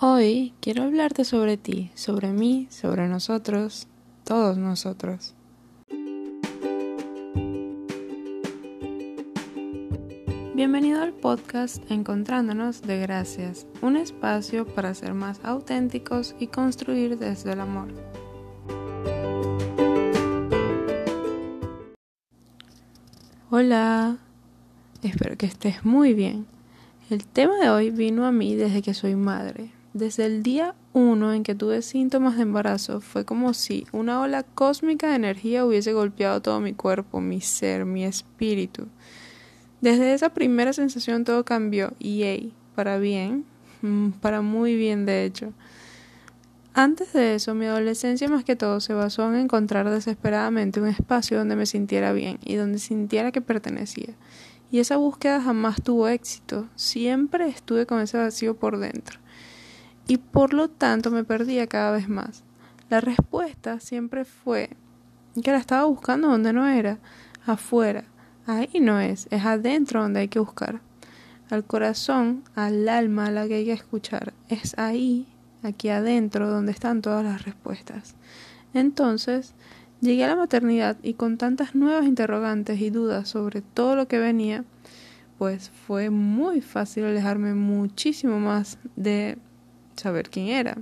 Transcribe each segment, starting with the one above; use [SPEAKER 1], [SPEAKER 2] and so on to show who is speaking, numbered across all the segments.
[SPEAKER 1] Hoy quiero hablarte sobre ti, sobre mí, sobre nosotros, todos nosotros. Bienvenido al podcast Encontrándonos de Gracias, un espacio para ser más auténticos y construir desde el amor. Hola, espero que estés muy bien. El tema de hoy vino a mí desde que soy madre. Desde el día uno en que tuve síntomas de embarazo fue como si una ola cósmica de energía hubiese golpeado todo mi cuerpo, mi ser, mi espíritu. Desde esa primera sensación todo cambió y hey, para bien, mm, para muy bien de hecho. Antes de eso, mi adolescencia más que todo se basó en encontrar desesperadamente un espacio donde me sintiera bien y donde sintiera que pertenecía. Y esa búsqueda jamás tuvo éxito, siempre estuve con ese vacío por dentro y por lo tanto me perdía cada vez más. La respuesta siempre fue que la estaba buscando donde no era, afuera. Ahí no es, es adentro donde hay que buscar. Al corazón, al alma a la que hay que escuchar. Es ahí, aquí adentro, donde están todas las respuestas. Entonces, llegué a la maternidad y con tantas nuevas interrogantes y dudas sobre todo lo que venía, pues fue muy fácil alejarme muchísimo más de saber quién era.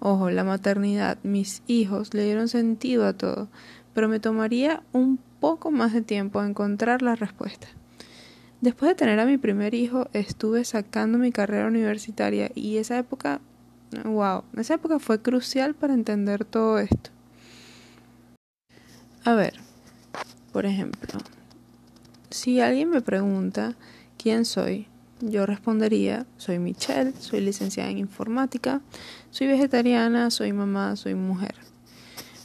[SPEAKER 1] Ojo, la maternidad, mis hijos le dieron sentido a todo, pero me tomaría un poco más de tiempo encontrar la respuesta. Después de tener a mi primer hijo, estuve sacando mi carrera universitaria y esa época, wow, esa época fue crucial para entender todo esto. A ver, por ejemplo, si alguien me pregunta quién soy, yo respondería, soy Michelle, soy licenciada en informática, soy vegetariana, soy mamá, soy mujer.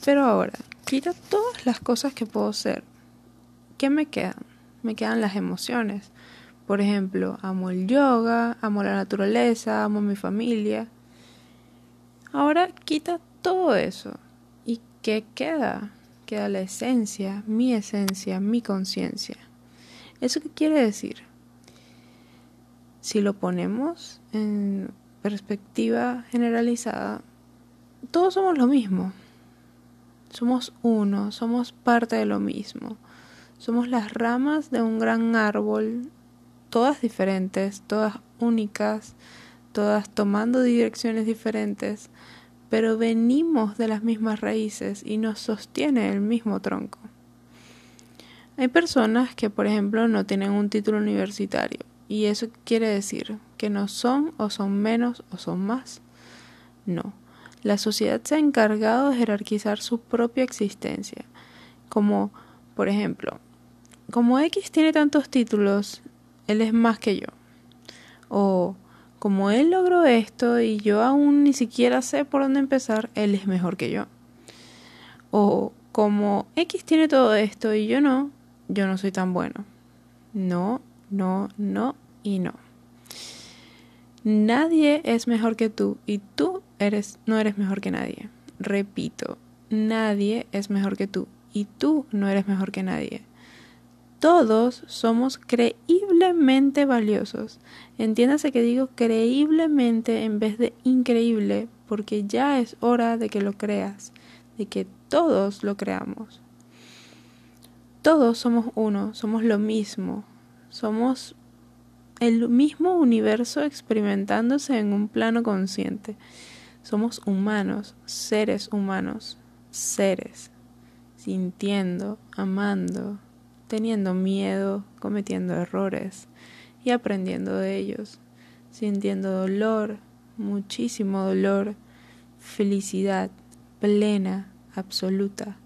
[SPEAKER 1] Pero ahora, quita todas las cosas que puedo ser. ¿Qué me quedan? Me quedan las emociones. Por ejemplo, amo el yoga, amo la naturaleza, amo mi familia. Ahora quita todo eso. ¿Y qué queda? Queda la esencia, mi esencia, mi conciencia. ¿Eso qué quiere decir? Si lo ponemos en perspectiva generalizada, todos somos lo mismo. Somos uno, somos parte de lo mismo. Somos las ramas de un gran árbol, todas diferentes, todas únicas, todas tomando direcciones diferentes, pero venimos de las mismas raíces y nos sostiene el mismo tronco. Hay personas que, por ejemplo, no tienen un título universitario ¿Y eso quiere decir? ¿Que no son o son menos o son más? No. La sociedad se ha encargado de jerarquizar su propia existencia. Como, por ejemplo, como X tiene tantos títulos, él es más que yo. O como él logró esto y yo aún ni siquiera sé por dónde empezar, él es mejor que yo. O como X tiene todo esto y yo no, yo no soy tan bueno. No, no, no y no. Nadie es mejor que tú y tú eres no eres mejor que nadie. Repito, nadie es mejor que tú y tú no eres mejor que nadie. Todos somos creíblemente valiosos. Entiéndase que digo creíblemente en vez de increíble, porque ya es hora de que lo creas, de que todos lo creamos. Todos somos uno, somos lo mismo, somos el mismo universo experimentándose en un plano consciente. Somos humanos, seres humanos, seres, sintiendo, amando, teniendo miedo, cometiendo errores y aprendiendo de ellos, sintiendo dolor, muchísimo dolor, felicidad plena, absoluta.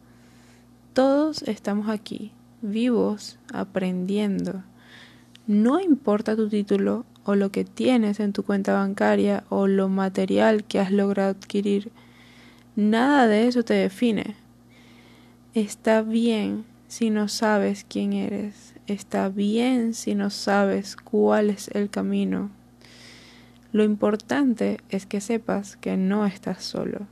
[SPEAKER 1] Todos estamos aquí, vivos, aprendiendo no importa tu título o lo que tienes en tu cuenta bancaria o lo material que has logrado adquirir, nada de eso te define. Está bien si no sabes quién eres, está bien si no sabes cuál es el camino. Lo importante es que sepas que no estás solo.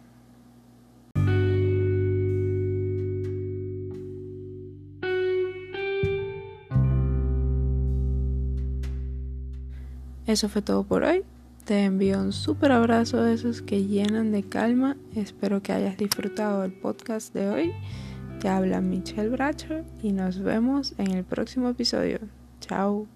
[SPEAKER 1] Eso fue todo por hoy. Te envío un súper abrazo de esos que llenan de calma. Espero que hayas disfrutado del podcast de hoy. Te habla Michelle Bracher y nos vemos en el próximo episodio. Chao.